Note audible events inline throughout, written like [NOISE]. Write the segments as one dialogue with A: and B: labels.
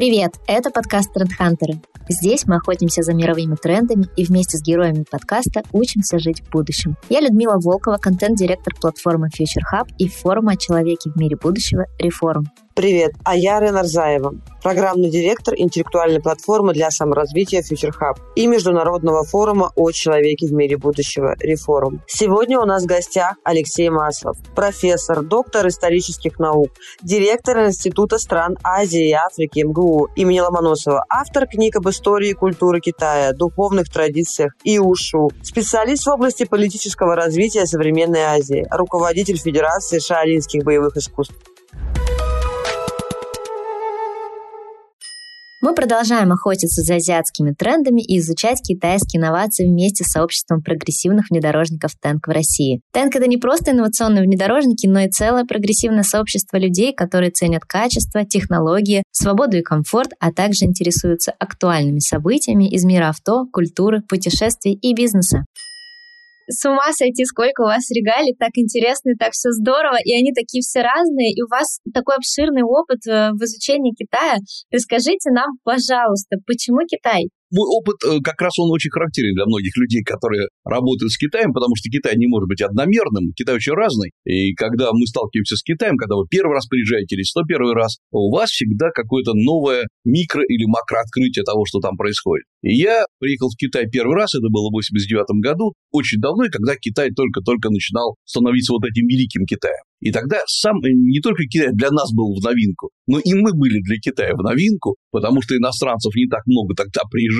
A: Привет, это подкаст Трендхантеры. Здесь мы охотимся за мировыми трендами и вместе с героями подкаста учимся жить в будущем. Я Людмила Волкова, контент-директор платформы Future Hub и форума о человеке в мире будущего «Реформ».
B: Привет, а я Рена Арзаева, программный директор интеллектуальной платформы для саморазвития Future Hub и международного форума о человеке в мире будущего «Реформ». Сегодня у нас в гостях Алексей Маслов, профессор, доктор исторических наук, директор Института стран Азии и Африки МГУ имени Ломоносова, автор книг об истории и культуры Китая, духовных традициях и ушу, специалист в области политического развития современной Азии, руководитель Федерации шаолинских боевых искусств.
A: Мы продолжаем охотиться за азиатскими трендами и изучать китайские инновации вместе с сообществом прогрессивных внедорожников Тэнк в России. Тэнк — это не просто инновационные внедорожники, но и целое прогрессивное сообщество людей, которые ценят качество, технологии, свободу и комфорт, а также интересуются актуальными событиями из мира авто, культуры, путешествий и бизнеса
C: с ума сойти, сколько у вас регалий, так интересно так все здорово, и они такие все разные, и у вас такой обширный опыт э, в изучении Китая. Расскажите нам, пожалуйста, почему Китай?
D: Мой опыт э, как раз он очень характерен для многих людей, которые работают с Китаем, потому что Китай не может быть одномерным, Китай очень разный. И когда мы сталкиваемся с Китаем, когда вы первый раз приезжаете или 101 раз, у вас всегда какое-то новое микро- или макрооткрытие того, что там происходит. И я приехал в Китай первый раз, это было в 89 году, очень давно, и когда Китай только-только начинал становиться вот этим великим Китаем. И тогда сам э, не только Китай для нас был в новинку, но и мы были для Китая в новинку, потому что иностранцев не так много тогда приезжало.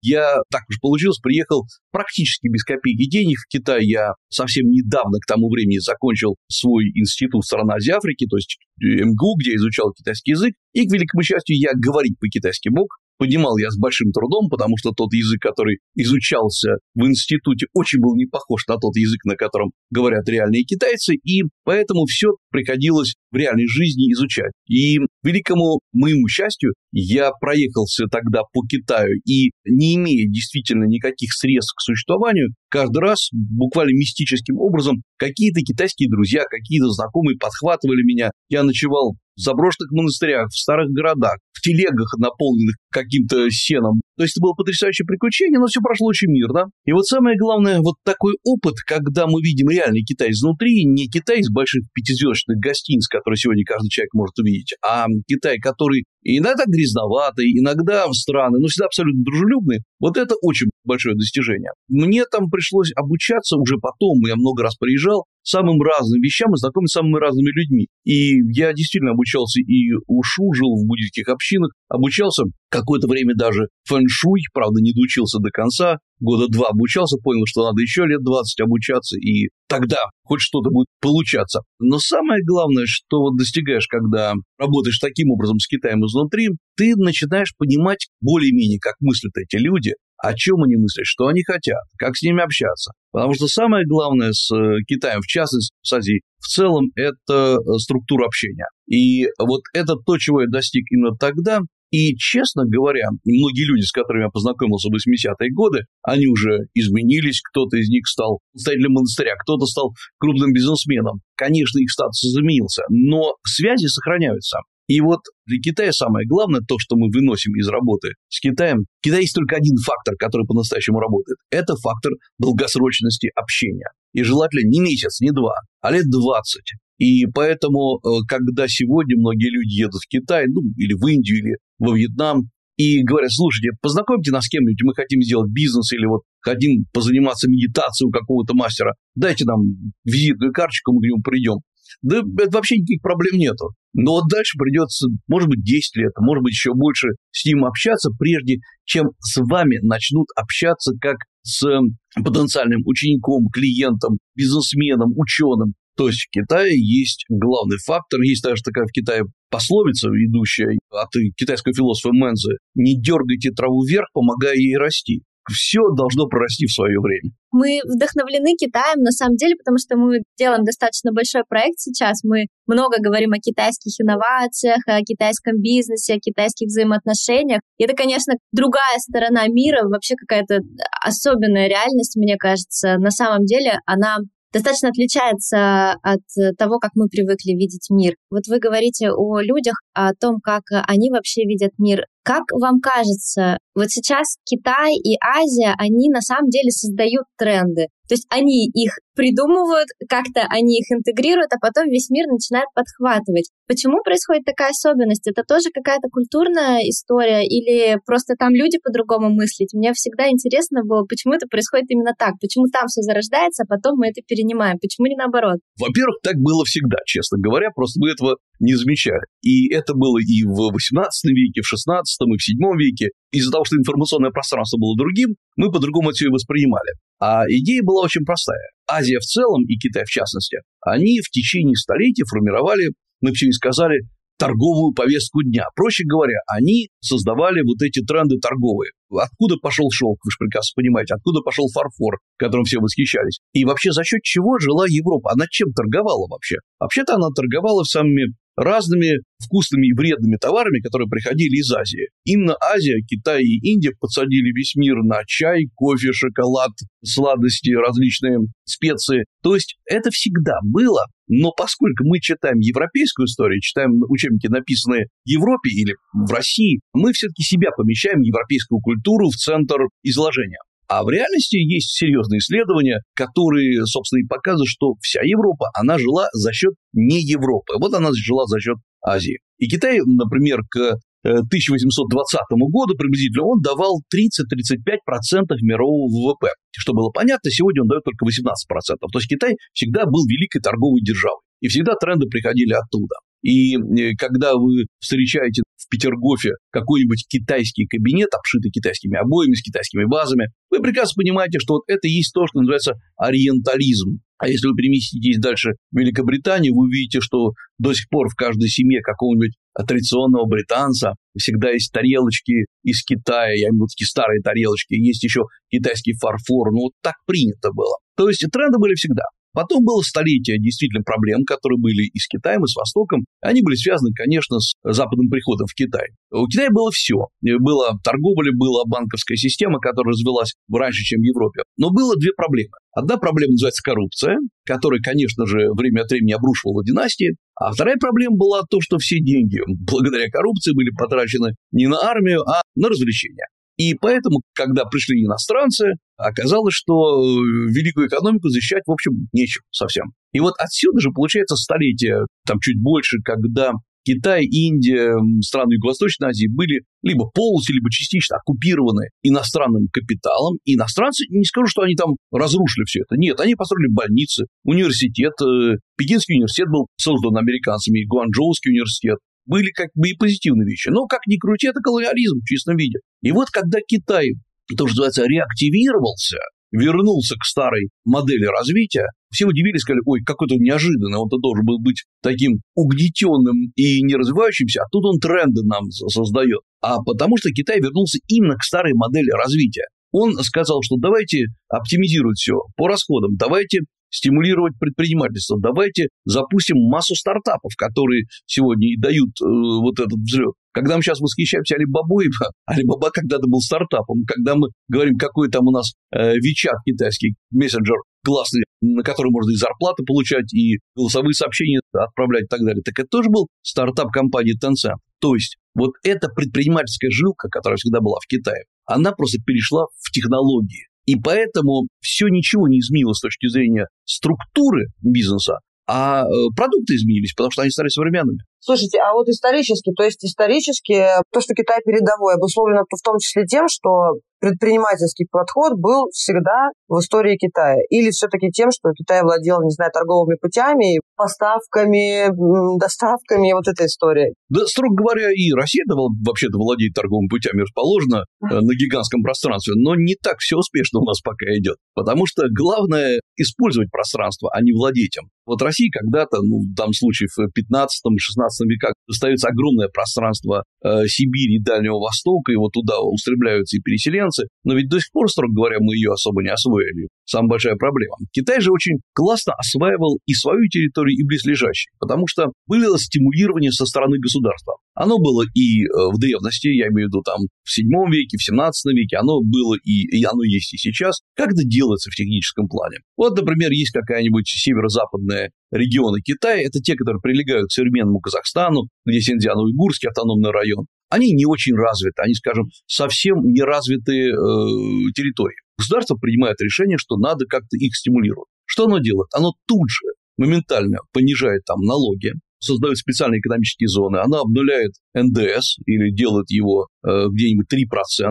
D: Я, так уж получилось, приехал практически без копейки денег в Китай. Я совсем недавно к тому времени закончил свой институт стран Азии Африки, то есть э, МГУ, где изучал китайский язык. И, к великому счастью, я говорить по-китайски мог. Понимал я с большим трудом, потому что тот язык, который изучался в институте, очень был не похож на тот язык, на котором говорят реальные китайцы, и поэтому все приходилось в реальной жизни изучать. И великому моему счастью, я проехался тогда по Китаю и, не имея действительно никаких средств к существованию, каждый раз буквально мистическим образом какие-то китайские друзья, какие-то знакомые подхватывали меня. Я ночевал в заброшенных монастырях, в старых городах, в телегах, наполненных каким-то сеном. То есть это было потрясающее приключение, но все прошло очень мирно. И вот самое главное, вот такой опыт, когда мы видим реальный Китай изнутри, не Китай из больших пятизвездочных гостиниц, которые сегодня каждый человек может увидеть, а Китай, который иногда грязноватый, иногда странный, но всегда абсолютно дружелюбный, вот это очень большое достижение. Мне там пришлось обучаться уже потом, я много раз приезжал, самым разным вещам и знакомиться с самыми разными людьми. И я действительно обучался и ушу, жил в буддийских общинах, обучался какое-то время даже фэн-шуй, правда, не доучился до конца, года два обучался, понял, что надо еще лет 20 обучаться, и тогда хоть что-то будет получаться. Но самое главное, что вот достигаешь, когда работаешь таким образом с Китаем изнутри, ты начинаешь понимать более-менее, как мыслят эти люди, о чем они мыслят, что они хотят, как с ними общаться. Потому что самое главное с э, Китаем, в частности, с Азией, в целом, это э, структура общения. И вот это то, чего я достиг именно тогда, и, честно говоря, многие люди, с которыми я познакомился в 80-е годы, они уже изменились, кто-то из них стал настоятелем монастыря, кто-то стал крупным бизнесменом. Конечно, их статус изменился, но связи сохраняются. И вот для Китая самое главное, то, что мы выносим из работы с Китаем, в Китае есть только один фактор, который по-настоящему работает. Это фактор долгосрочности общения. И желательно не месяц, не два, а лет 20. И поэтому, э, когда сегодня многие люди едут в Китай, ну, или в Индию, или во Вьетнам, и говорят, слушайте, познакомьте нас с кем-нибудь, мы хотим сделать бизнес, или вот хотим позаниматься медитацией у какого-то мастера, дайте нам визитную карточку, мы к нему придем. Да это вообще никаких проблем нету. Но вот дальше придется, может быть, 10 лет, может быть, еще больше с ним общаться, прежде чем с вами начнут общаться как с потенциальным учеником, клиентом, бизнесменом, ученым. То есть в Китае есть главный фактор, есть даже такая в Китае пословица, идущая от китайского философа Мэнзы «Не дергайте траву вверх, помогая ей расти» все должно прорасти в свое время.
C: Мы вдохновлены Китаем, на самом деле, потому что мы делаем достаточно большой проект сейчас. Мы много говорим о китайских инновациях, о китайском бизнесе, о китайских взаимоотношениях. И это, конечно, другая сторона мира, вообще какая-то особенная реальность, мне кажется. На самом деле она достаточно отличается от того, как мы привыкли видеть мир. Вот вы говорите о людях, о том, как они вообще видят мир. Как вам кажется, вот сейчас Китай и Азия, они на самом деле создают тренды. То есть они их придумывают, как-то они их интегрируют, а потом весь мир начинает подхватывать. Почему происходит такая особенность? Это тоже какая-то культурная история или просто там люди по-другому мыслят? Мне всегда интересно было, почему это происходит именно так, почему там все зарождается, а потом мы это перенимаем, почему не наоборот?
D: Во-первых, так было всегда, честно говоря, просто мы этого не замечали. И это было и в 18 веке, в 16 и в 7 веке. Из-за того, что информационное пространство было другим, мы по-другому все и воспринимали. А идея была очень простая. Азия в целом и Китай в частности, они в течение столетий формировали, мы все не сказали, торговую повестку дня. Проще говоря, они создавали вот эти тренды торговые. Откуда пошел шелк, вы же прекрасно понимаете, откуда пошел фарфор, которым все восхищались. И вообще за счет чего жила Европа? Она чем торговала вообще? Вообще-то она торговала самыми разными вкусными и вредными товарами, которые приходили из Азии. Именно Азия, Китай и Индия подсадили весь мир на чай, кофе, шоколад, сладости, различные специи. То есть это всегда было, но поскольку мы читаем европейскую историю, читаем учебники, написанные в Европе или в России, мы все-таки себя помещаем европейскую культуру в центр изложения. А в реальности есть серьезные исследования, которые, собственно, и показывают, что вся Европа, она жила за счет не Европы. Вот она жила за счет Азии. И Китай, например, к 1820 э, году приблизительно он давал 30-35% мирового ВВП. Что было понятно, сегодня он дает только 18%. То есть Китай всегда был великой торговой державой. И всегда тренды приходили оттуда. И э, когда вы встречаете в Петергофе какой-нибудь китайский кабинет, обшитый китайскими обоями, с китайскими вазами, вы прекрасно понимаете, что вот это и есть то, что называется ориентализм. А если вы переместитесь дальше в Великобританию, вы увидите, что до сих пор в каждой семье какого-нибудь традиционного британца всегда есть тарелочки из Китая, я имею в виду такие старые тарелочки, есть еще китайский фарфор, ну вот так принято было. То есть тренды были всегда. Потом было столетие действительно проблем, которые были и с Китаем, и с Востоком. Они были связаны, конечно, с западным приходом в Китай. У Китая было все. Была торговля, была банковская система, которая развелась раньше, чем в Европе. Но было две проблемы. Одна проблема называется коррупция, которая, конечно же, время от времени обрушивала династии. А вторая проблема была то, что все деньги благодаря коррупции были потрачены не на армию, а на развлечения. И поэтому, когда пришли иностранцы, оказалось, что э, великую экономику защищать, в общем, нечем совсем. И вот отсюда же получается столетие, там чуть больше, когда Китай, Индия, страны Юго-Восточной Азии были либо полностью, либо частично оккупированы иностранным капиталом. И иностранцы, не скажу, что они там разрушили все это. Нет, они построили больницы, университет. Э, Пекинский университет был создан американцами, Гуанчжоуский университет были как бы и позитивные вещи. Но, как ни крути, это колониализм в чистом виде. И вот когда Китай, то, что называется, реактивировался, вернулся к старой модели развития, все удивились, сказали, ой, какой-то неожиданный, он-то должен был быть таким угнетенным и не развивающимся, а тут он тренды нам создает. А потому что Китай вернулся именно к старой модели развития. Он сказал, что давайте оптимизировать все по расходам, давайте стимулировать предпринимательство. Давайте запустим массу стартапов, которые сегодня и дают э, вот этот взлет. Когда мы сейчас восхищаемся Алибабой, [LAUGHS] Алибаба когда-то был стартапом. Когда мы говорим, какой там у нас э, Вичат китайский мессенджер классный, на который можно и зарплаты получать, и голосовые сообщения отправлять и так далее. Так это тоже был стартап компании Tencent. То есть вот эта предпринимательская жилка, которая всегда была в Китае, она просто перешла в технологии. И поэтому все ничего не изменилось с точки зрения структуры бизнеса, а э, продукты изменились, потому что они стали современными.
B: Слушайте, а вот исторически, то есть исторически то, что Китай передовой, обусловлено в том числе тем, что предпринимательский подход был всегда в истории Китая? Или все-таки тем, что Китай владел, не знаю, торговыми путями, поставками, доставками, вот эта история?
D: Да, строго говоря, и Россия вообще-то владеет торговыми путями, расположена э, на гигантском пространстве, но не так все успешно у нас пока идет. Потому что главное использовать пространство, а не владеть им. Вот Россия когда-то, ну, в данном случае в 15 16 веках, достается огромное пространство э, Сибири и Дальнего Востока, и вот туда устремляются и переселенцы, но ведь до сих пор, строго говоря, мы ее особо не освоили. Самая большая проблема. Китай же очень классно осваивал и свою территорию, и близлежащие, потому что было стимулирование со стороны государства. Оно было и э, в древности, я имею в виду там в 7 веке, в 17 веке, оно было и, и оно есть и сейчас. Как это делается в техническом плане? Вот, например, есть какая-нибудь северо-западная регионы Китая, это те, которые прилегают к современному Казахстану, где Синьцзян-Уйгурский автономный район. Они не очень развиты, они, скажем, совсем не развитые э, территории. Государство принимает решение, что надо как-то их стимулировать. Что оно делает? Оно тут же моментально понижает там налоги, создает специальные экономические зоны, она обнуляет НДС или делает его э, где-нибудь 3%,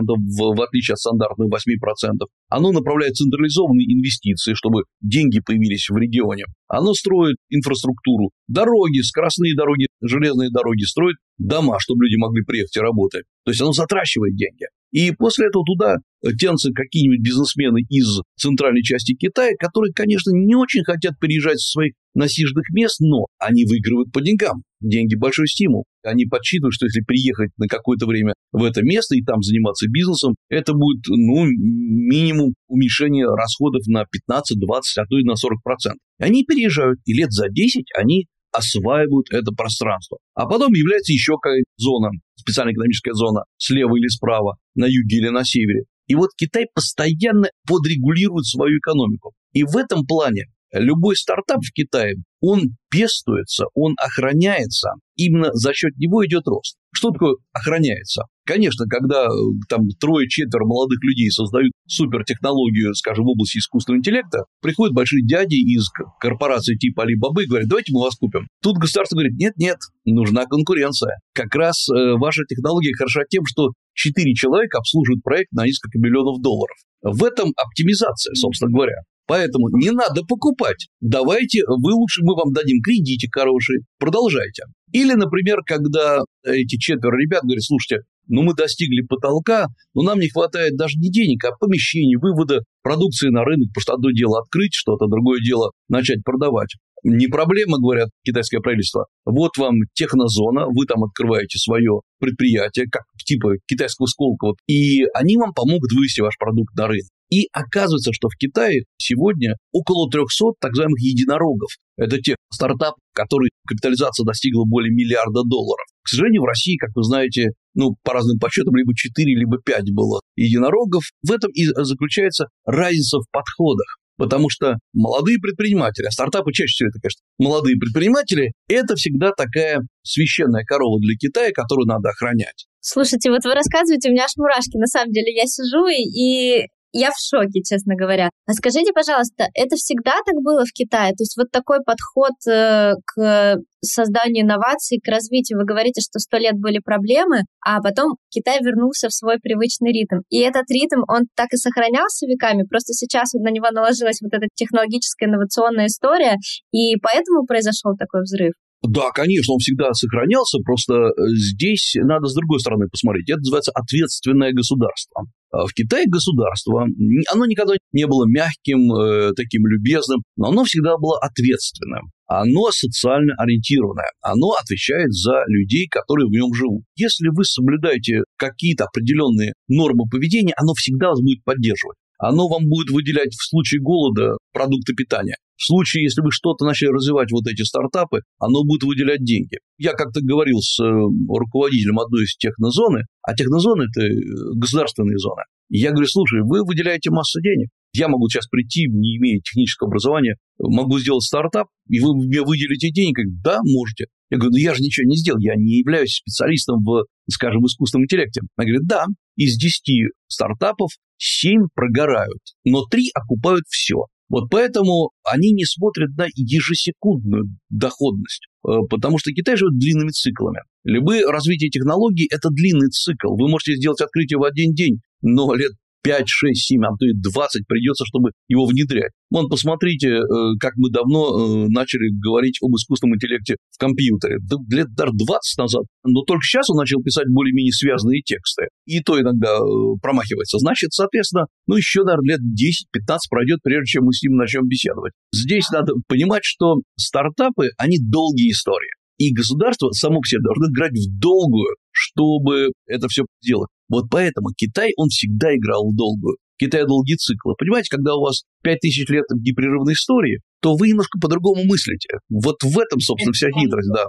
D: в, в отличие от стандартных 8%. Оно направляет централизованные инвестиции, чтобы деньги появились в регионе. Оно строит инфраструктуру, дороги, скоростные дороги, железные дороги, строит дома, чтобы люди могли приехать и работать. То есть оно затрачивает деньги. И после этого туда тянутся какие-нибудь бизнесмены из центральной части Китая, которые, конечно, не очень хотят переезжать со своих насиженных мест, но они выигрывают по деньгам. Деньги – большой стимул. Они подсчитывают, что если приехать на какое-то время в это место и там заниматься бизнесом, это будет ну, минимум уменьшение расходов на 15, 20, а то и на 40%. Они переезжают, и лет за 10 они осваивают это пространство. А потом является еще какая-то зона, специальная экономическая зона, слева или справа, на юге или на севере. И вот Китай постоянно подрегулирует свою экономику. И в этом плане любой стартап в Китае, он пестуется, он охраняется, именно за счет него идет рост. Что такое охраняется? Конечно, когда э, там трое-четверо молодых людей создают супертехнологию, скажем, в области искусственного интеллекта, приходят большие дяди из корпорации типа Alibaba и говорят, давайте мы вас купим. Тут государство говорит, нет-нет, нужна конкуренция. Как раз э, ваша технология хороша тем, что четыре человека обслуживают проект на несколько миллионов долларов. В этом оптимизация, собственно говоря. Поэтому не надо покупать. Давайте, вы лучше, мы вам дадим кредитик хороший, продолжайте. Или, например, когда эти четверо ребят говорят, слушайте, ну мы достигли потолка, но нам не хватает даже не денег, а помещений, вывода продукции на рынок, потому что одно дело открыть что-то, другое дело начать продавать. Не проблема, говорят китайское правительство. Вот вам технозона, вы там открываете свое предприятие, как типа китайского Сколково, и они вам помогут вывести ваш продукт на рынок. И оказывается, что в Китае сегодня около 300 так называемых единорогов. Это те стартапы, которые капитализация достигла более миллиарда долларов. К сожалению, в России, как вы знаете, ну, по разным подсчетам, либо 4, либо 5 было единорогов. В этом и заключается разница в подходах. Потому что молодые предприниматели, а стартапы чаще всего это, конечно, молодые предприниматели, это всегда такая священная корова для Китая, которую надо охранять.
C: Слушайте, вот вы рассказываете, у меня аж мурашки. На самом деле, я сижу и, и я в шоке, честно говоря. А скажите, пожалуйста, это всегда так было в Китае? То есть вот такой подход э, к созданию инноваций, к развитию. Вы говорите, что сто лет были проблемы, а потом Китай вернулся в свой привычный ритм. И этот ритм, он так и сохранялся веками, просто сейчас на него наложилась вот эта технологическая инновационная история, и поэтому произошел такой взрыв.
D: Да, конечно, он всегда сохранялся, просто э, здесь надо с другой стороны посмотреть. Это называется ответственное государство. А в Китае государство, оно никогда не было мягким, э, таким любезным, но оно всегда было ответственным. Оно социально ориентированное, оно отвечает за людей, которые в нем живут. Если вы соблюдаете какие-то определенные нормы поведения, оно всегда вас будет поддерживать оно вам будет выделять в случае голода продукты питания. В случае, если вы что-то начали развивать, вот эти стартапы, оно будет выделять деньги. Я как-то говорил с э, руководителем одной из технозоны, а технозоны – это э, государственные зоны. Я говорю, слушай, вы выделяете массу денег. Я могу сейчас прийти, не имея технического образования, могу сделать стартап, и вы мне выделите денег? да, можете. Я говорю, ну я же ничего не сделал, я не являюсь специалистом в, скажем, искусственном интеллекте. Она говорит, да, из 10 стартапов 7 прогорают, но 3 окупают все. Вот поэтому они не смотрят на ежесекундную доходность, э, потому что Китай живет длинными циклами. Любые развитие технологий – это длинный цикл. Вы можете сделать открытие в один день, но лет 5, 6, 7, а то и 20 придется, чтобы его внедрять. Вон, посмотрите, э, как мы давно э, начали говорить об искусственном интеллекте в компьютере. Лет даже 20 назад. Но только сейчас он начал писать более-менее связанные тексты. И то иногда э, промахивается. Значит, соответственно, ну еще, наверное, лет 10-15 пройдет, прежде чем мы с ним начнем беседовать. Здесь надо понимать, что стартапы, они долгие истории. И государство само по себе должно играть в долгую, чтобы это все сделать. Вот поэтому Китай, он всегда играл в долгую. Китай долгие циклы. Понимаете, когда у вас 5000 лет непрерывной истории, то вы немножко по-другому мыслите. Вот в этом, собственно, вся хитрость, да.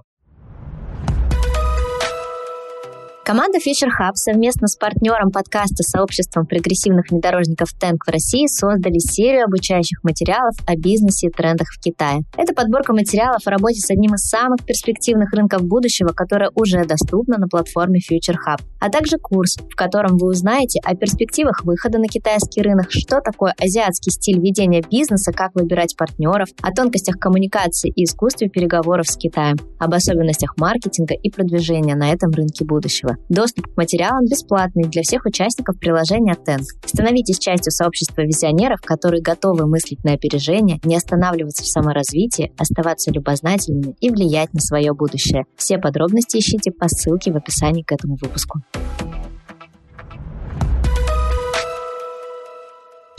A: Команда Future Hub совместно с партнером подкаста сообществом прогрессивных внедорожников Тэнк в России создали серию обучающих материалов о бизнесе и трендах в Китае. Это подборка материалов о работе с одним из самых перспективных рынков будущего, которая уже доступна на платформе Future Hub, а также курс, в котором вы узнаете о перспективах выхода на китайский рынок, что такое азиатский стиль ведения бизнеса, как выбирать партнеров, о тонкостях коммуникации и искусстве переговоров с Китаем, об особенностях маркетинга и продвижения на этом рынке будущего. Доступ к материалам бесплатный для всех участников приложения Тенк. Становитесь частью сообщества визионеров, которые готовы мыслить на опережение, не останавливаться в саморазвитии, оставаться любознательными и влиять на свое будущее. Все подробности ищите по ссылке в описании к этому выпуску.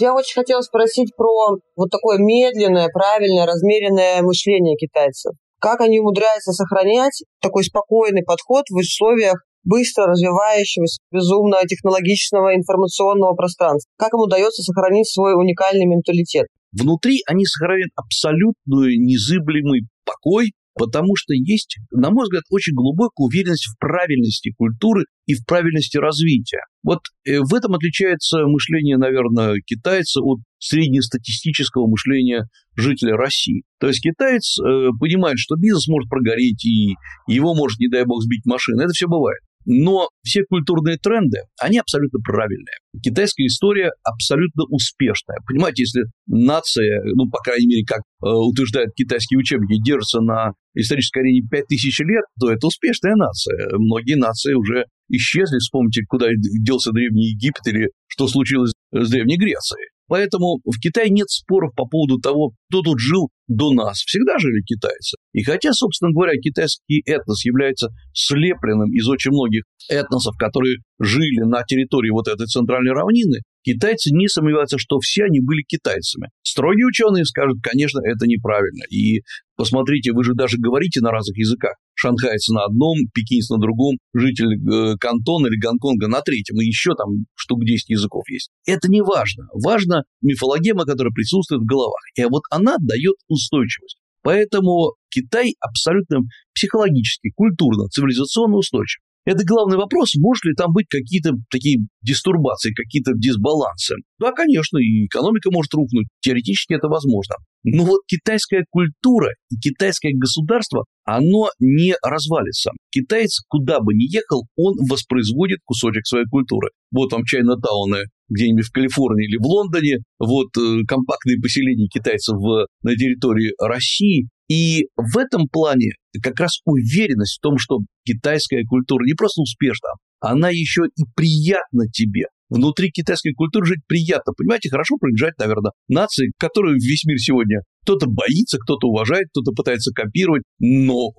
B: Я очень хотела спросить про вот такое медленное, правильное, размеренное мышление китайцев. Как они умудряются сохранять такой спокойный подход в условиях быстро развивающегося, безумно технологичного информационного пространства? Как им удается сохранить свой уникальный менталитет?
D: Внутри они сохраняют абсолютную незыблемый покой, потому что есть, на мой взгляд, очень глубокая уверенность в правильности культуры и в правильности развития. Вот э, в этом отличается мышление, наверное, китайца от среднестатистического мышления жителя России. То есть китаец э, понимает, что бизнес может прогореть, и его может, не дай бог, сбить машина. Это все бывает. Но все культурные тренды, они абсолютно правильные. Китайская история абсолютно успешная. Понимаете, если нация, ну, по крайней мере, как э, утверждают китайские учебники, держится на исторической арене 5000 лет, то это успешная нация. Многие нации уже исчезли. Вспомните, куда делся Древний Египет или что случилось с Древней Грецией. Поэтому в Китае нет споров по поводу того, кто тут жил до нас. Всегда жили китайцы. И хотя, собственно говоря, китайский этнос является слепленным из очень многих этносов, которые жили на территории вот этой центральной равнины, китайцы не сомневаются, что все они были китайцами. Строгие ученые скажут, конечно, это неправильно. И посмотрите, вы же даже говорите на разных языках. Шанхайец на одном, пекинец на другом, житель э, Кантона или Гонконга на третьем, и еще там штук 10 языков есть. Это не важно. Важно мифологема, которая присутствует в головах. И вот она дает устойчивость. Поэтому Китай абсолютно психологически, культурно, цивилизационно устойчив. Это главный вопрос, может ли там быть какие-то такие дистурбации, какие-то дисбалансы. Да, конечно, и экономика может рухнуть, теоретически это возможно. Но вот китайская культура и китайское государство, оно не развалится. Китаец, куда бы ни ехал, он воспроизводит кусочек своей культуры. Вот вам Чайна-тауны где-нибудь в Калифорнии или в Лондоне, вот э, компактные поселения китайцев в, на территории России, и в этом плане как раз уверенность в том, что китайская культура не просто успешна, она еще и приятна тебе. Внутри китайской культуры жить приятно. Понимаете, хорошо принадлежать, наверное, нации, которую весь мир сегодня кто-то боится, кто-то уважает, кто-то пытается копировать, но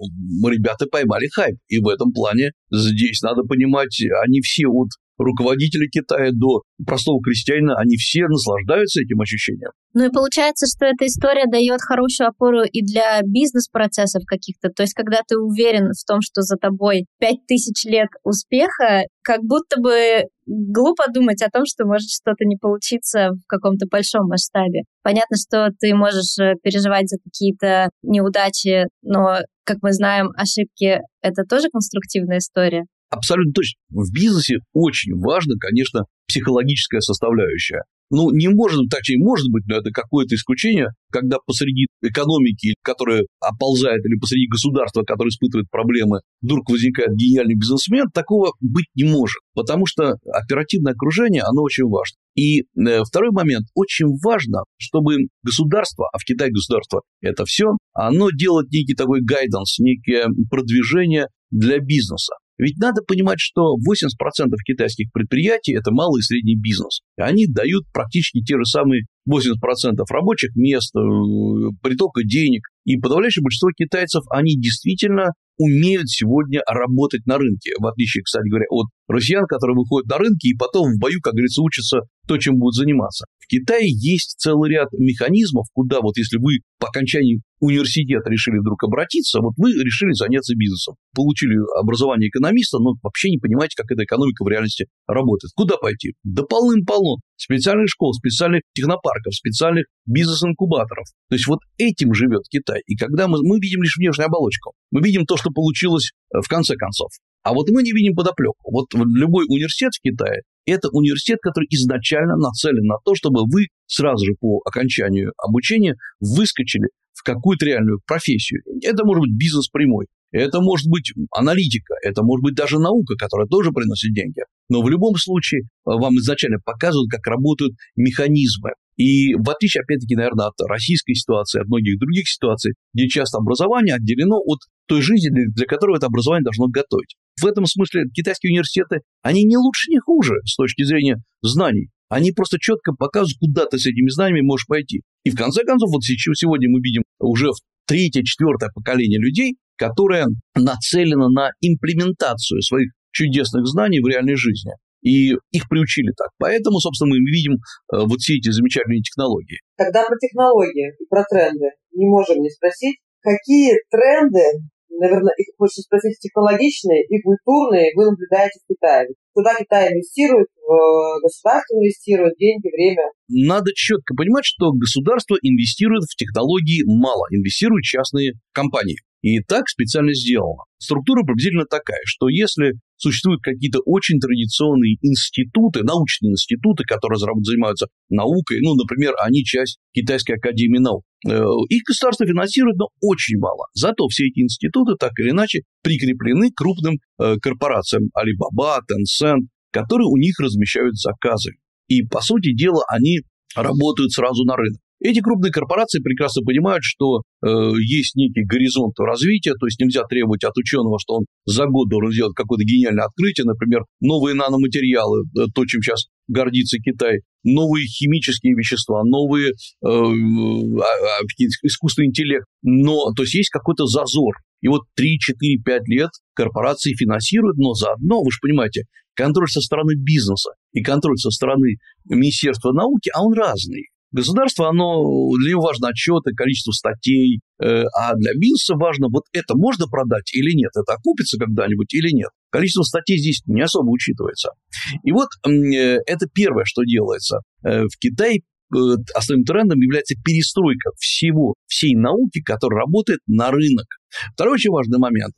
D: ребята поймали хайп. И в этом плане здесь надо понимать, они все от руководителя Китая до простого крестьянина, они все наслаждаются этим ощущением.
C: Ну и получается, что эта история дает хорошую опору и для бизнес-процессов каких-то. То есть, когда ты уверен в том, что за тобой пять тысяч лет успеха, как будто бы глупо думать о том, что может что-то не получиться в каком-то большом масштабе. Понятно, что ты можешь э, переживать за какие-то неудачи, но, как мы знаем, ошибки — это тоже конструктивная история.
D: Абсолютно точно. В бизнесе очень важно, конечно, психологическая составляющая. Ну, не может, точнее, может быть, но это какое-то исключение, когда посреди экономики, которая оползает, или посреди государства, которое испытывает проблемы, вдруг возникает гениальный бизнесмен, такого быть не может, потому что оперативное окружение, оно очень важно. И э, второй момент, очень важно, чтобы государство, а в Китае государство это все, оно делает некий такой гайденс, некое продвижение для бизнеса. Ведь надо понимать, что 80% китайских предприятий – это малый и средний бизнес. Они дают практически те же самые 80% рабочих мест, э, притока денег. И подавляющее большинство китайцев, они действительно умеют сегодня работать на рынке, в отличие, кстати говоря, от россиян, которые выходят на рынки и потом в бою, как говорится, учатся то, чем будут заниматься. В Китае есть целый ряд механизмов, куда вот если вы по окончании университета решили вдруг обратиться, вот вы решили заняться бизнесом, получили образование экономиста, но вообще не понимаете, как эта экономика в реальности работает. Куда пойти? Да полным-полно. Специальных школ, специальных технопарков, специальных бизнес-инкубаторов. То есть вот этим живет Китай. И когда мы, мы видим лишь внешнюю оболочку, мы видим то, что получилось э, в конце концов. А вот мы не видим подоплеку. Вот любой университет в Китае – это университет, который изначально нацелен на то, чтобы вы сразу же по окончанию обучения выскочили в какую-то реальную профессию. Это может быть бизнес прямой, это может быть аналитика, это может быть даже наука, которая тоже приносит деньги. Но в любом случае э, вам изначально показывают, как работают механизмы. И в отличие, опять-таки, наверное, от российской ситуации, от многих других ситуаций, где часто образование отделено от той жизни, для, для которой это образование должно готовить. В этом смысле китайские университеты, они не лучше, не хуже с точки зрения знаний. Они просто четко показывают, куда ты с этими знаниями можешь пойти. И в конце концов, вот сегодня мы видим уже третье, четвертое поколение людей, которое нацелено на имплементацию своих чудесных знаний в реальной жизни. И их приучили так. Поэтому, собственно, мы видим э, вот все эти замечательные технологии.
B: Когда про технологии и про тренды не можем не спросить, какие тренды наверное, их хочется спросить, технологичные и культурные вы наблюдаете в Китае? Куда Китай инвестирует, государство инвестирует деньги, время?
D: Надо четко понимать, что государство инвестирует в технологии мало, инвестируют частные компании. И так специально сделано. Структура приблизительно такая, что если существуют какие-то очень традиционные институты, научные институты, которые занимаются наукой, ну, например, они часть Китайской академии наук, э, их государство финансирует, но очень мало. Зато все эти институты так или иначе прикреплены к крупным э, корпорациям Alibaba, Tencent, которые у них размещают заказы. И, по сути дела, они работают сразу на рынок. Эти крупные корпорации прекрасно понимают, что э, есть некий горизонт развития, то есть нельзя требовать от ученого, что он за год должен сделать какое-то гениальное открытие, например, новые наноматериалы, э, то, чем сейчас гордится Китай, новые химические вещества, новые э, а, а, искусственный интеллект. Но, то есть есть какой-то зазор. И вот 3, 4, 5 лет корпорации финансируют, но заодно, вы же понимаете, контроль со стороны бизнеса и контроль со стороны Министерства науки, а он разный. Государство, оно, для него важно отчеты, количество статей, э, а для бизнеса важно, вот это можно продать или нет, это окупится когда-нибудь или нет. Количество статей здесь не особо учитывается. И вот э, это первое, что делается. Э, в Китае основным трендом является перестройка всего, всей науки, которая работает на рынок. Второй очень важный момент.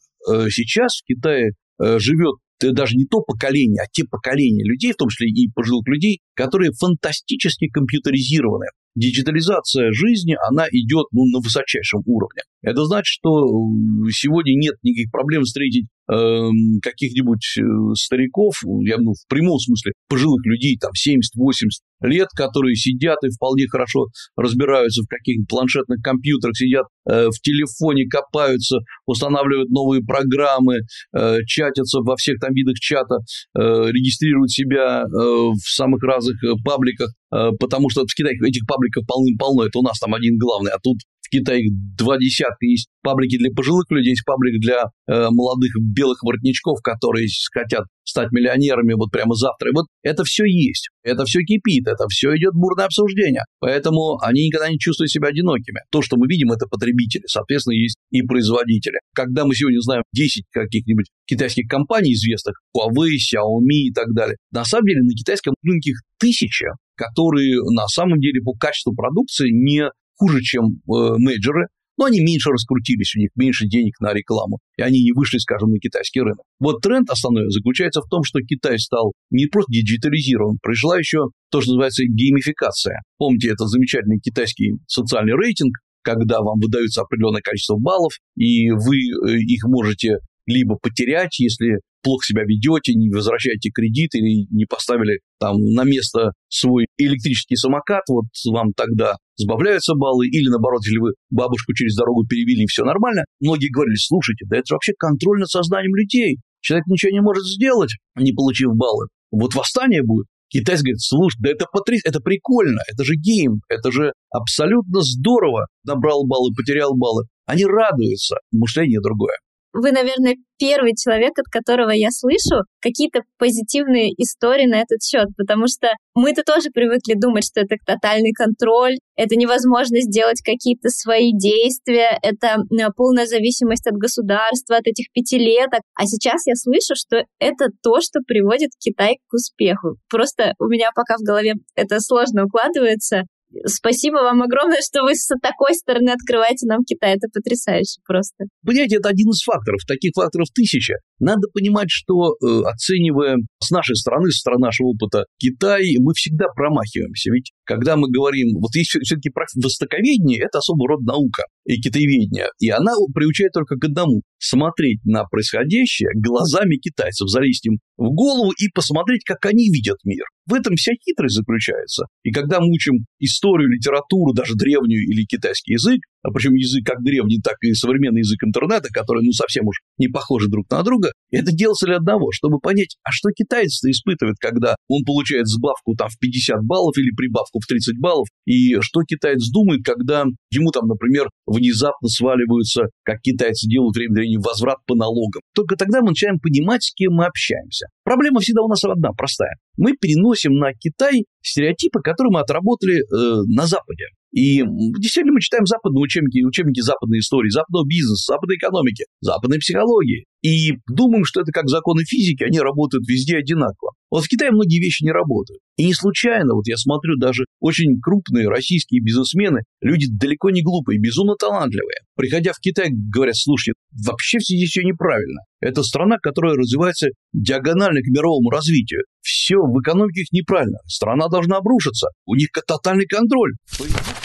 D: Сейчас в Китае живет даже не то поколение, а те поколения людей, в том числе и пожилых людей, которые фантастически компьютеризированы. Диджитализация жизни, она идет ну, на высочайшем уровне. Это значит, что э, сегодня нет никаких проблем встретить э, каких-нибудь стариков, я ну, в прямом смысле пожилых людей, там 70-80 лет, которые сидят и вполне хорошо разбираются в каких-нибудь планшетных компьютерах, сидят э, в телефоне, копаются, устанавливают новые программы, э, чатятся во всех там видах чата, э, регистрируют себя э, в самых разных э, пабликах, э, потому что в Китае этих пабликов полным-полно, это у нас там один главный, а тут Китае два десятка. Есть паблики для пожилых людей, есть паблик для э, молодых белых воротничков, которые хотят стать миллионерами вот прямо завтра. И вот это все есть, это все кипит, это все идет бурное обсуждение. Поэтому они никогда не чувствуют себя одинокими. То, что мы видим, это потребители, соответственно, есть и производители. Когда мы сегодня знаем 10 каких-нибудь китайских компаний известных, Huawei, Xiaomi и так далее, на самом деле на китайском рынке их тысяча, которые на самом деле по качеству продукции не хуже, чем э, мейджоры, но они меньше раскрутились, у них меньше денег на рекламу, и они не вышли, скажем, на китайский рынок. Вот тренд основной заключается в том, что Китай стал не просто диджитализирован, пришла еще то, что называется геймификация. Помните, это замечательный китайский социальный рейтинг, когда вам выдаются определенное количество баллов, и вы э, их можете либо потерять, если плохо себя ведете, не возвращаете кредит или не поставили там на место свой электрический самокат, вот вам тогда сбавляются баллы, или наоборот, если вы бабушку через дорогу перевели, и все нормально. Многие говорили, слушайте, да это вообще контроль над сознанием людей. Человек ничего не может сделать, не получив баллы. Вот восстание будет. Китайцы говорят, слушай, да это потряс, это прикольно, это же гейм, это же абсолютно здорово. Набрал баллы, потерял баллы. Они радуются, мышление другое.
C: Вы, наверное, первый человек, от которого я слышу какие-то позитивные истории на этот счет, потому что мы-то тоже привыкли думать, что это тотальный контроль, это невозможно сделать какие-то свои действия, это полная зависимость от государства, от этих пятилеток. А сейчас я слышу, что это то, что приводит Китай к успеху. Просто у меня пока в голове это сложно укладывается. Спасибо вам огромное, что вы с такой стороны открываете нам Китай. Это потрясающе просто.
D: Понимаете, это один из факторов. Таких факторов тысяча. Надо понимать, что э, оценивая с нашей стороны, с стороны нашего опыта Китай, мы всегда промахиваемся. Ведь когда мы говорим, вот есть все-таки востоковедение, это особый род наука и китаеведение, и она приучает только к одному – смотреть на происходящее глазами китайцев, залезть им в голову и посмотреть, как они видят мир. В этом вся хитрость заключается. И когда мы учим историю, литературу, даже древнюю или китайский язык, причем язык как древний, так и современный язык интернета, который ну совсем уж не похожи друг на друга, это делается для одного, чтобы понять, а что китаец-то испытывает, когда он получает сбавку там в 50 баллов или прибавку в 30 баллов, и что китаец думает, когда ему там, например, внезапно сваливаются, как китайцы делают время времени, возврат по налогам. Только тогда мы начинаем понимать, с кем мы общаемся. Проблема всегда у нас одна, простая. Мы переносим на Китай стереотипы, которые мы отработали э, на Западе. И действительно мы читаем западные учебники, учебники западной истории, западного бизнеса, западной экономики, западной психологии. И думаем, что это как законы физики, они работают везде одинаково. Вот в Китае многие вещи не работают. И не случайно, вот я смотрю, даже очень крупные российские бизнесмены, люди далеко не глупые, безумно талантливые. Приходя в Китай, говорят, слушай, вообще здесь все неправильно. Это страна, которая развивается диагонально к мировому развитию. Все в экономике их неправильно. Страна должна обрушиться. У них тотальный контроль.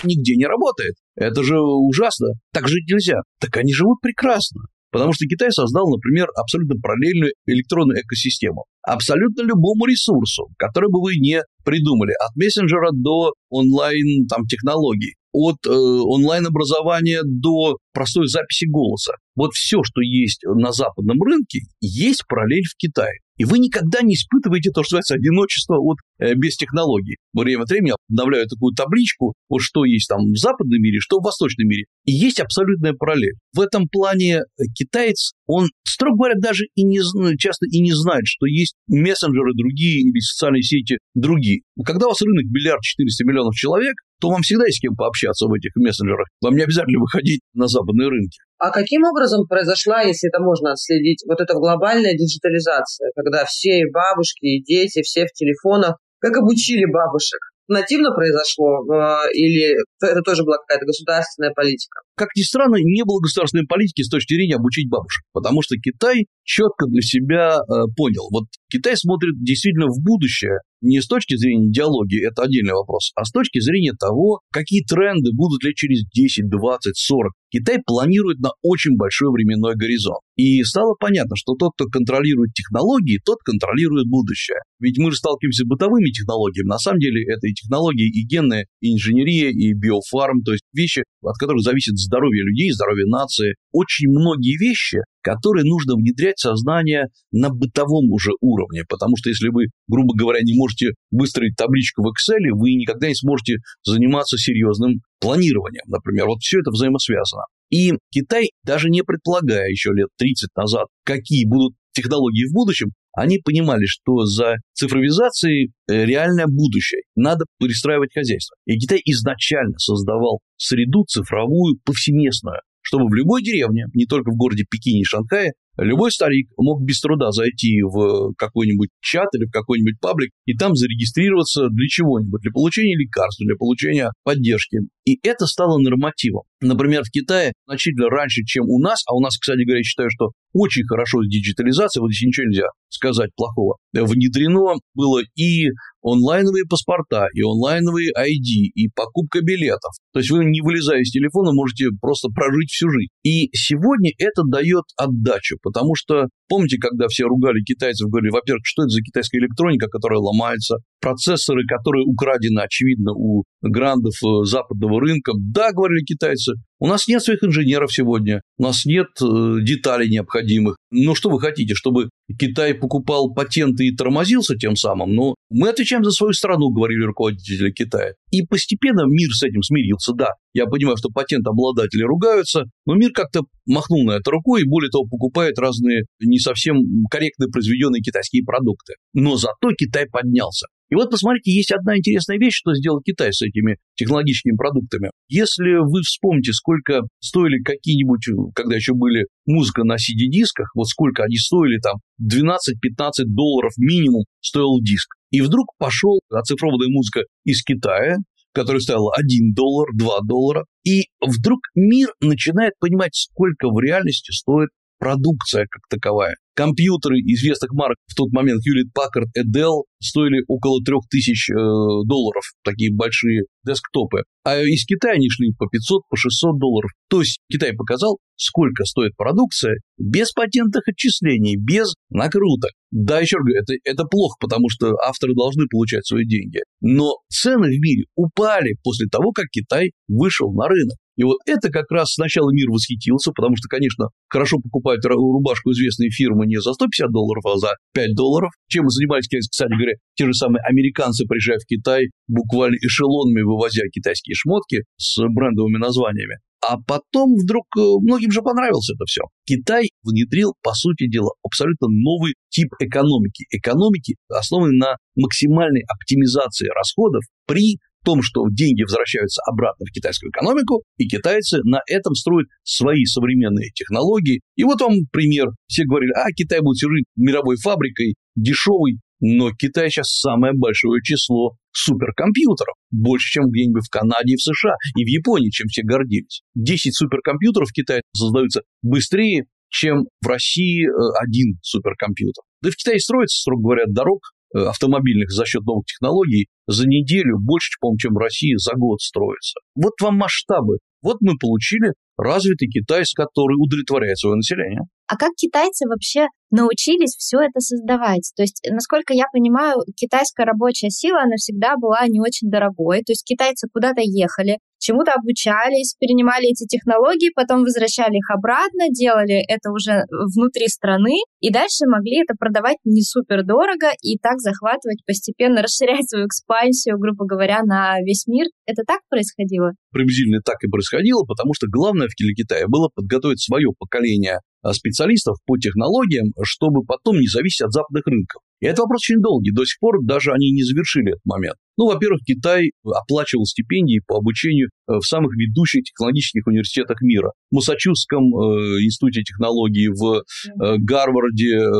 D: Нигде не работает. Это же ужасно. Так жить нельзя. Так они живут прекрасно. Потому что Китай создал, например, абсолютно параллельную электронную экосистему. Абсолютно любому ресурсу, который бы вы не придумали, от мессенджера до онлайн-технологий, от э, онлайн-образования до простой записи голоса. Вот все, что есть на западном рынке, есть параллель в Китае. И вы никогда не испытываете то, что называется одиночество от, э, без технологий. Время от времени я обновляю такую табличку, вот что есть там в западном мире, что в восточном мире. И есть абсолютная параллель. В этом плане э, китаец, он, строго говоря, даже и не, часто и не знает, что есть мессенджеры другие или социальные сети другие. Когда у вас рынок миллиард четыреста миллионов человек, то вам всегда есть с кем пообщаться в этих мессенджерах. Вам не обязательно выходить на западные рынки.
B: А каким образом произошла, если это можно отследить, вот эта глобальная диджитализация, когда все и бабушки, и дети, все в телефонах, как обучили бабушек? нативно произошло э, или это тоже была какая-то государственная политика?
D: Как ни странно, не было государственной политики с точки зрения обучить бабушек, потому что Китай четко для себя э, понял. Вот Китай смотрит действительно в будущее, не с точки зрения идеологии, это отдельный вопрос, а с точки зрения того, какие тренды будут лет через 10, 20, 40. Китай планирует на очень большой временной горизонт. И стало понятно, что тот, кто контролирует технологии, тот контролирует будущее. Ведь мы же сталкиваемся с бытовыми технологиями. На самом деле это и технологии, и генная, инженерия, и биофарм, то есть вещи, от которых зависит здоровье людей, здоровье нации. Очень многие вещи которые нужно внедрять в сознание на бытовом уже уровне, потому что если вы, грубо говоря, не можете выстроить табличку в Excel, вы никогда не сможете заниматься серьезным планированием, например. Вот все это взаимосвязано. И Китай, даже не предполагая еще лет 30 назад, какие будут технологии в будущем, они понимали, что за цифровизацией э, реальное будущее. Надо перестраивать хозяйство. И Китай изначально создавал среду цифровую повсеместную чтобы в любой деревне, не только в городе Пекине и Шанхае, любой старик мог без труда зайти в какой-нибудь чат или в какой-нибудь паблик и там зарегистрироваться для чего-нибудь, для получения лекарств, для получения поддержки. И это стало нормативом. Например, в Китае значительно раньше, чем у нас, а у нас, кстати говоря, я считаю, что очень хорошо с диджитализацией, вот здесь ничего нельзя сказать плохого, внедрено было и онлайновые паспорта, и онлайновые ID, и покупка билетов. То есть вы, не вылезая из телефона, можете просто прожить всю жизнь. И сегодня это дает отдачу, потому что, помните, когда все ругали китайцев, говорили, во-первых, что это за китайская электроника, которая ломается, процессоры, которые украдены, очевидно, у грандов э, западного рынка. Да, говорили китайцы, у нас нет своих инженеров сегодня, у нас нет э, деталей необходимых. Ну, что вы хотите, чтобы Китай покупал патенты и тормозился тем самым? Ну, мы отвечаем за свою страну, говорили руководители Китая. И постепенно мир с этим смирился, да. Я понимаю, что патентообладатели ругаются, но мир как-то махнул на это рукой и, более того, покупает разные не совсем корректно произведенные китайские продукты. Но зато Китай поднялся. И вот посмотрите, есть одна интересная вещь, что сделал Китай с этими технологическими продуктами. Если вы вспомните, сколько стоили какие-нибудь, когда еще были музыка на CD-дисках, вот сколько они стоили там, 12-15 долларов минимум стоил диск. И вдруг пошел оцифрованная музыка из Китая, которая стоила 1 доллар, 2 доллара. И вдруг мир начинает понимать, сколько в реальности стоит продукция как таковая. Компьютеры известных марок в тот момент Hewlett Packard и Dell стоили около 3000 э, долларов, такие большие десктопы. А из Китая они шли по 500, по 600 долларов. То есть Китай показал, сколько стоит продукция без патентных отчислений, без накруток. Да, еще раз говорю, это, это плохо, потому что авторы должны получать свои деньги. Но цены в мире упали после того, как Китай вышел на рынок. И вот это как раз сначала мир восхитился, потому что, конечно, хорошо покупать рубашку известной фирмы не за 150 долларов, а за 5 долларов. Чем мы занимались, кстати говоря, те же самые американцы, приезжая в Китай, буквально эшелонами вывозя китайские шмотки с брендовыми названиями. А потом вдруг э, многим же понравилось это все. Китай внедрил, по сути дела, абсолютно новый тип экономики. Экономики, основанной на максимальной оптимизации расходов при том, что деньги возвращаются обратно в китайскую экономику, и китайцы на этом строят свои современные технологии. И вот вам пример. Все говорили, а Китай будет жить мировой фабрикой, дешевый, но Китай сейчас самое большое число суперкомпьютеров. Больше, чем где-нибудь в Канаде и в США, и в Японии, чем все гордились. 10 суперкомпьютеров в Китае создаются быстрее, чем в России э, один суперкомпьютер. Да и в Китае строится, строго говоря, дорог автомобильных за счет новых технологий за неделю больше, по-моему, чем в России за год строится. Вот вам масштабы. Вот мы получили развитый Китай, который удовлетворяет свое население.
C: А как китайцы вообще научились все это создавать? То есть, насколько я понимаю, китайская рабочая сила, она всегда была не очень дорогой. То есть китайцы куда-то ехали, чему-то обучались, перенимали эти технологии, потом возвращали их обратно, делали это уже внутри страны, и дальше могли это продавать не супер дорого и так захватывать, постепенно [LAUGHS] расширять свою экспансию, грубо говоря, на весь мир. Это так происходило?
D: Приблизительно так и происходило, потому что главное в Китае было подготовить свое поколение специалистов по технологиям, чтобы потом не зависеть от западных рынков. И это вопрос очень долгий. До сих пор даже они не завершили этот момент. Ну, во-первых, Китай оплачивал стипендии по обучению э, в самых ведущих технологических университетах мира. В Массачусетском э, институте технологий, в э, Гарварде. Э,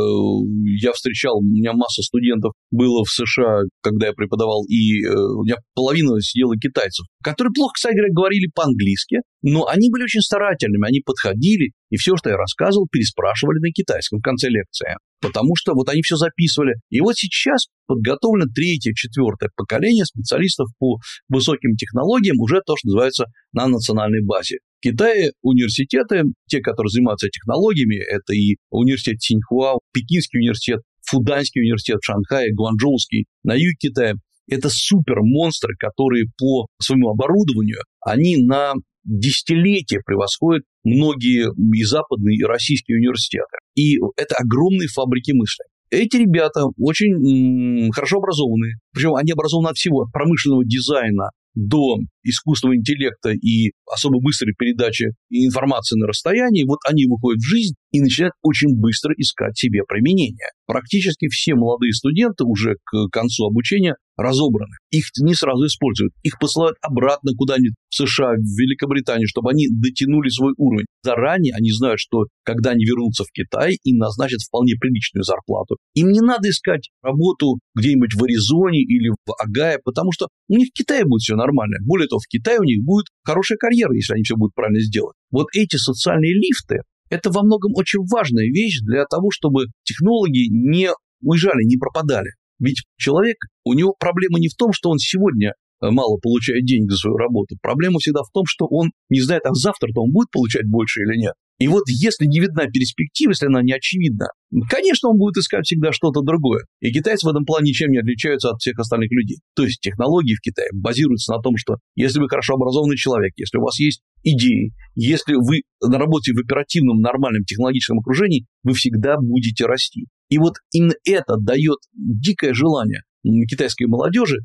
D: я встречал, у меня масса студентов было в США, когда я преподавал, и э, у меня половина сидела китайцев, которые плохо, кстати говоря, говорили по-английски, но они были очень старательными, они подходили, и все, что я рассказывал, переспрашивали на китайском в конце лекции потому что вот они все записывали. И вот сейчас подготовлено третье, четвертое поколение специалистов по высоким технологиям, уже то, что называется на национальной базе. В Китае университеты, те, которые занимаются технологиями, это и университет Синьхуа, Пекинский университет, Фуданский университет в Шанхае, Гуанчжоуский на юге Китая. Это супермонстры, которые по своему оборудованию, они на десятилетия превосходят многие и западные, и российские университеты. И это огромные фабрики мысли. Эти ребята очень м, хорошо образованные, причем они образованы от всего, от промышленного дизайна до искусственного интеллекта и особо быстрой передачи информации на расстоянии, вот они выходят в жизнь и начинают очень быстро искать себе применение. Практически все молодые студенты уже к концу обучения разобраны. Их не сразу используют. Их посылают обратно куда-нибудь в США, в Великобританию, чтобы они дотянули свой уровень. Заранее они знают, что когда они вернутся в Китай, им назначат вполне приличную зарплату. Им не надо искать работу где-нибудь в Аризоне или в Агае, потому что у них в Китае будет все нормально. Более того, в Китае у них будет хорошая карьера, если они все будут правильно сделать. Вот эти социальные лифты, это во многом очень важная вещь для того, чтобы технологии не уезжали, не пропадали. Ведь человек, у него проблема не в том, что он сегодня мало получает денег за свою работу. Проблема всегда в том, что он не знает, а завтра-то он будет получать больше или нет. И вот если не видна перспектива, если она не очевидна, конечно, он будет искать всегда что-то другое. И китайцы в этом плане ничем не отличаются от всех остальных людей. То есть технологии в Китае базируются на том, что если вы хорошо образованный человек, если у вас есть идеи, если вы работе в оперативном, нормальном технологическом окружении, вы всегда будете расти. И вот именно это дает дикое желание китайской молодежи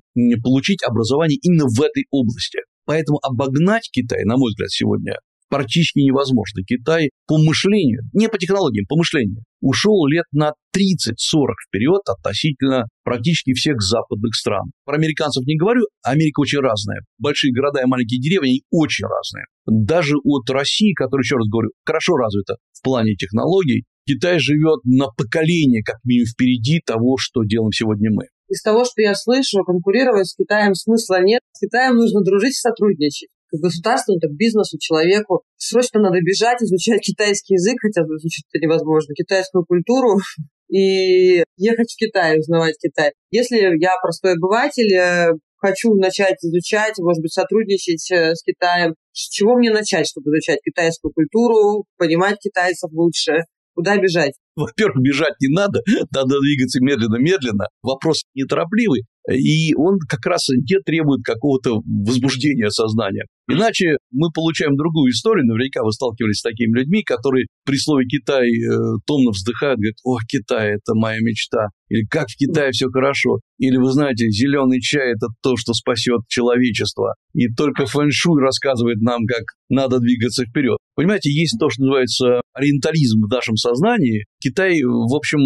D: получить образование именно в этой области. Поэтому обогнать Китай, на мой взгляд, сегодня практически невозможно. Китай по мышлению, не по технологиям, по мышлению, ушел лет на 30-40 вперед относительно практически всех западных стран. Про американцев не говорю, Америка очень разная. Большие города и маленькие деревни, очень разные. Даже от России, которая, еще раз говорю, хорошо развита в плане технологий, Китай живет на поколение, как минимум, впереди того, что делаем сегодня мы.
B: Из того, что я слышу, конкурировать с Китаем смысла нет. С Китаем нужно дружить и сотрудничать государству, так бизнесу, человеку. Срочно надо бежать, изучать китайский язык, хотя звучит это невозможно, китайскую культуру, [LAUGHS] и ехать в Китай, узнавать Китай. Если я простой обыватель, э, хочу начать изучать, может быть, сотрудничать э, с Китаем, с чего мне начать, чтобы изучать китайскую культуру, понимать китайцев лучше? Куда бежать?
D: Во-первых, бежать не надо, [LAUGHS] надо двигаться медленно-медленно. Вопрос неторопливый, и он как раз не требует какого-то возбуждения сознания. Иначе мы получаем другую историю. Наверняка вы сталкивались с такими людьми, которые при слове «Китай» э, томно вздыхают, говорят, «О, Китай – это моя мечта». Или «Как в Китае все хорошо». Или, вы знаете, зеленый чай – это то, что спасет человечество. И только фэншуй рассказывает нам, как надо двигаться вперед. Понимаете, есть то, что называется ориентализм в нашем сознании. Китай, в общем,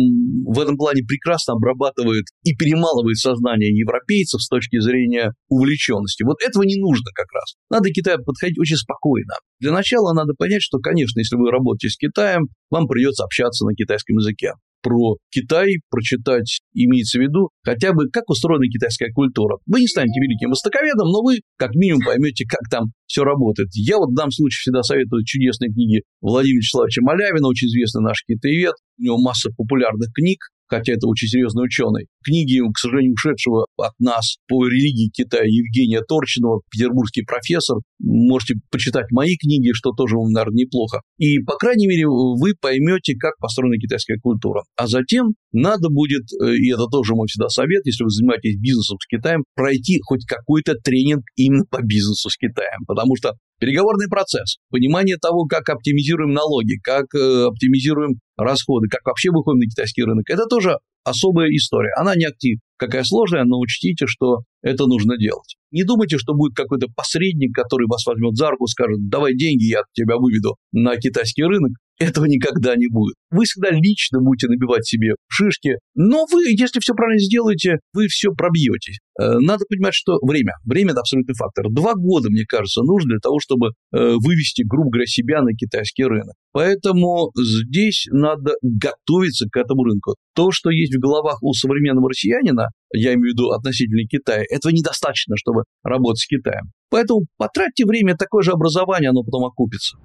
D: в этом плане прекрасно обрабатывает и перемалывает сознание европейцев с точки зрения увлеченности. Вот этого не нужно как раз. Надо к Китаю подходить очень спокойно. Для начала надо понять, что, конечно, если вы работаете с Китаем, вам придется общаться на китайском языке про Китай прочитать имеется в виду хотя бы, как устроена китайская культура. Вы не станете великим востоковедом, но вы как минимум поймете, как там все работает. Я вот в данном случае всегда советую чудесные книги Владимира Вячеславовича Малявина, очень известный наш китаевед. У него масса популярных книг, хотя это очень серьезный ученый. Книги, к сожалению, ушедшего от нас по религии Китая Евгения Торчинова, петербургский профессор. Можете почитать мои книги, что тоже, наверное, неплохо. И, по крайней мере, вы поймете, как построена китайская культура. А затем надо будет, э, и это тоже мой всегда совет, если вы занимаетесь бизнесом с Китаем, пройти хоть какой-то тренинг именно по бизнесу с Китаем. Потому что Переговорный процесс, понимание того, как оптимизируем налоги, как э, оптимизируем расходы, как вообще выходим на китайский рынок, это тоже особая история. Она не актив. Какая сложная, но учтите, что это нужно делать. Не думайте, что будет какой-то посредник, который вас возьмет за руку, скажет, давай деньги, я тебя выведу на китайский рынок. Этого никогда не будет. Вы всегда лично будете набивать себе шишки, но вы, если все правильно сделаете, вы все пробьете. Э, надо понимать, что время. Время – это абсолютный фактор. Два года, мне кажется, нужно для того, чтобы э, вывести, грубо говоря, себя на китайский рынок. Поэтому здесь надо готовиться к этому рынку. То, что есть в головах у современного россиянина, я имею в виду относительно Китая, этого недостаточно, чтобы работать с Китаем. Поэтому потратьте время, такое же образование, оно потом окупится.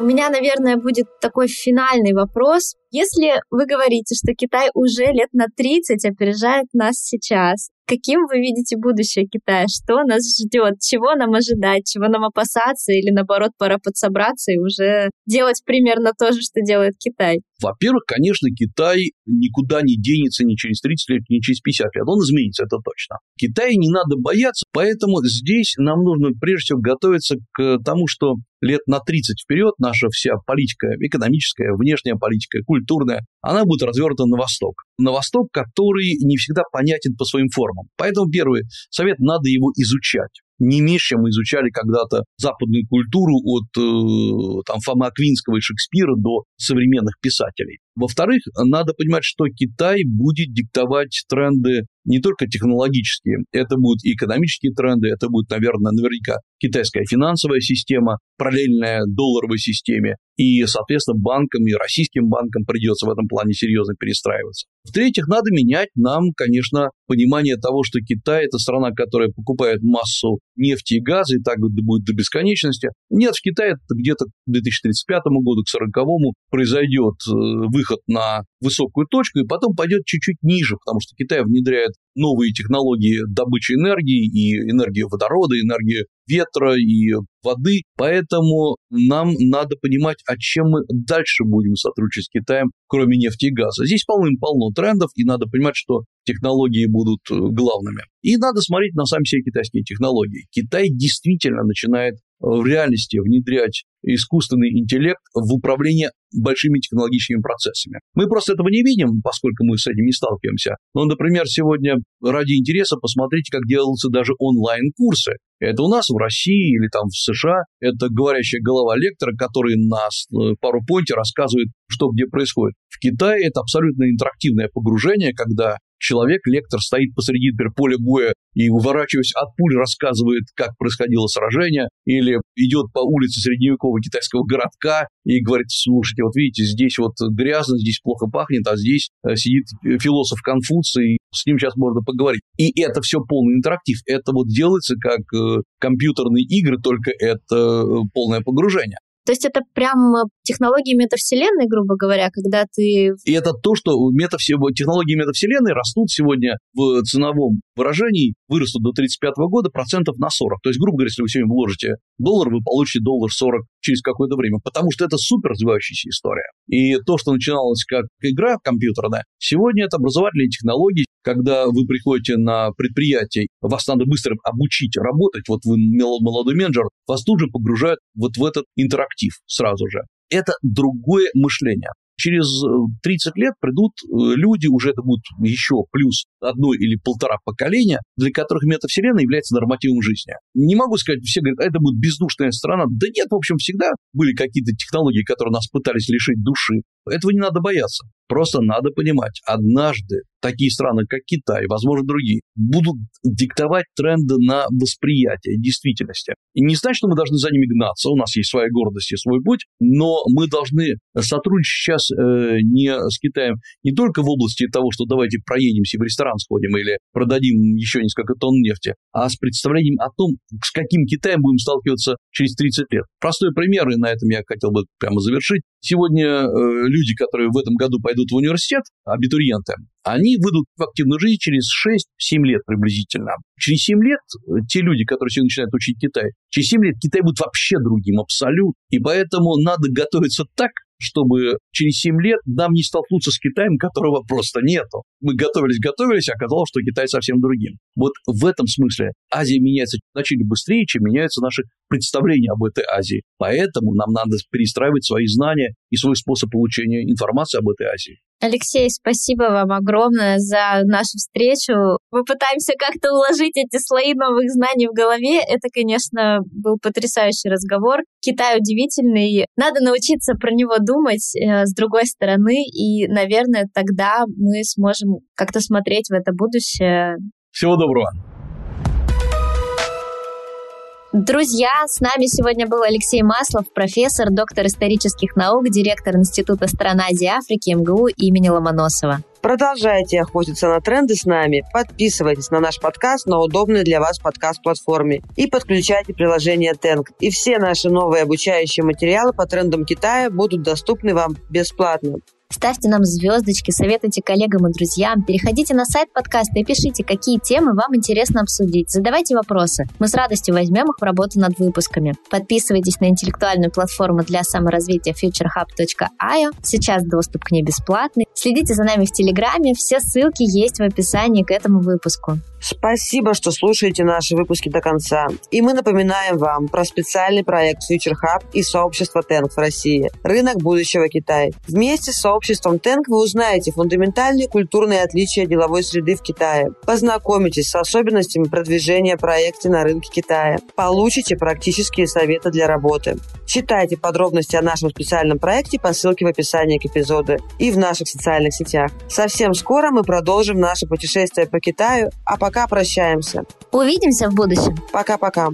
C: У меня, наверное, будет такой финальный вопрос. Если вы говорите, что Китай уже лет на 30 опережает нас сейчас, каким вы видите будущее Китая? Что нас ждет? Чего нам ожидать? Чего нам опасаться? Или наоборот, пора подсобраться и уже делать примерно то же, что делает Китай?
D: Во-первых, конечно, Китай никуда не денется ни через 30 лет, ни через 50 лет. Он изменится, это точно. Китая не надо бояться, поэтому здесь нам нужно прежде всего готовиться к тому, что лет на 30 вперед наша вся политика, экономическая, внешняя политика, культурная, она будет развернута на восток. На восток, который не всегда понятен по своим формам. Поэтому первый совет – надо его изучать не меньше мы изучали когда-то западную культуру от э, там, Фома Аквинского и Шекспира до современных писателей. Во-вторых, надо понимать, что Китай будет диктовать тренды не только технологические, это будут и экономические тренды, это будет, наверное, наверняка китайская финансовая система, параллельная долларовой системе, и, соответственно, банкам и российским банкам придется в этом плане серьезно перестраиваться. В-третьих, надо менять нам, конечно, понимание того, что Китай – это страна, которая покупает массу нефти и газа, и так будет до бесконечности. Нет, в Китае где-то к 2035 году, к 40-му произойдет э, выход на высокую точку, и потом пойдет чуть-чуть ниже, потому что Китай внедряет новые технологии добычи энергии и энергии водорода, энергии ветра и воды. Поэтому нам надо понимать, а чем мы дальше будем сотрудничать с Китаем, кроме нефти и газа. Здесь полным-полно трендов, и надо понимать, что технологии будут э, главными. И надо смотреть на сами все китайские технологии. Китай действительно начинает в реальности внедрять искусственный интеллект в управление большими технологическими процессами. Мы просто этого не видим, поскольку мы с этим не сталкиваемся. Но, например, сегодня ради интереса посмотрите, как делаются даже онлайн-курсы. Это у нас в России или там в США. Это говорящая голова лектора, который на э, пару PowerPoint рассказывает, что где происходит. В Китае это абсолютно интерактивное погружение, когда человек, лектор, стоит посреди поля боя и, уворачиваясь от пуль, рассказывает, как происходило сражение, или идет по улице средневекового китайского городка и говорит, слушайте, вот видите, здесь вот грязно, здесь плохо пахнет, а здесь э, сидит философ Конфуций, с ним сейчас можно поговорить. И это все полный интерактив. Это вот делается как э, компьютерные игры, только это э, полное погружение.
C: То есть это прям технологии метавселенной, грубо говоря, когда ты...
D: И это то, что метавсе... технологии метавселенной растут сегодня в ценовом выражении, вырастут до 35 года процентов на 40. То есть, грубо говоря, если вы сегодня вложите доллар, вы получите доллар 40 через какое-то время, потому что это супер развивающаяся история. И то, что начиналось как игра компьютерная, сегодня это образовательные технологии, когда вы приходите на предприятие, вас надо быстро обучить работать, вот вы молодой менеджер, вас тут же погружают вот в этот интерактив сразу же. Это другое мышление через 30 э, лет придут э, люди, уже это будут еще плюс одно или полтора поколения, для которых метавселенная является нормативом жизни. Не могу сказать, все говорят, а это будет бездушная страна. Да нет, в общем, всегда были какие-то технологии, которые нас пытались лишить души. Этого не надо бояться. Просто надо понимать, однажды такие страны, как Китай, возможно, другие, будут диктовать тренды на восприятие действительности. И не значит, что мы должны за ними гнаться, у нас есть своя гордость и свой путь, но мы должны сотрудничать сейчас э, не с Китаем не только в области того, что давайте проедемся в ресторан сходим или продадим еще несколько тонн нефти, а с представлением о том, с каким Китаем будем сталкиваться через 30 лет. Простой пример, и на этом я хотел бы прямо завершить. Сегодня э, люди, которые в этом году пойдут в университет, абитуриенты, они выйдут в активную жизнь через 6-7 лет приблизительно. Через 7 лет э, те люди, которые сегодня начинают учить Китай, через 7 лет Китай будет вообще другим абсолютно. И поэтому надо готовиться так, чтобы через 7 лет нам не столкнуться с Китаем, которого просто нету. Мы готовились, готовились, а оказалось, что Китай совсем другим. Вот в этом смысле Азия меняется значительно быстрее, чем меняются наши представления об этой Азии. Поэтому нам надо перестраивать свои знания и свой способ получения информации об этой Азии.
C: Алексей, спасибо вам огромное за нашу встречу. Мы пытаемся как-то уложить эти слои новых знаний в голове. Это, конечно, был потрясающий разговор. Китай удивительный. Надо научиться про него думать э, с другой стороны, и, наверное, тогда мы сможем как-то смотреть в это будущее.
D: Всего доброго.
A: Друзья, с нами сегодня был Алексей Маслов, профессор, доктор исторических наук, директор Института стран Азии и Африки МГУ имени Ломоносова.
B: Продолжайте охотиться на тренды с нами, подписывайтесь на наш подкаст на удобной для вас подкаст-платформе и подключайте приложение Тенк. И все наши новые обучающие материалы по трендам Китая будут доступны вам бесплатно.
A: Ставьте нам звездочки, советуйте коллегам и друзьям, переходите на сайт подкаста и пишите, какие темы вам интересно обсудить. Задавайте вопросы. Мы с радостью возьмем их в работу над выпусками. Подписывайтесь на интеллектуальную платформу для саморазвития futurehub.io. Сейчас доступ к ней бесплатный. Следите за нами в Телеграме. Все ссылки есть в описании к этому выпуску.
B: Спасибо, что слушаете наши выпуски до конца. И мы напоминаем вам про специальный проект Future Hub и сообщество Тенк в России. Рынок будущего Китая. Вместе с сообществом Тенк вы узнаете фундаментальные культурные отличия деловой среды в Китае. Познакомитесь с особенностями продвижения проекта на рынке Китая. Получите практические советы для работы. Читайте подробности о нашем специальном проекте по ссылке в описании к эпизоду и в наших социальных сетях. Совсем скоро мы продолжим наше путешествие по Китаю, а пока прощаемся.
A: Увидимся в будущем.
B: Пока-пока.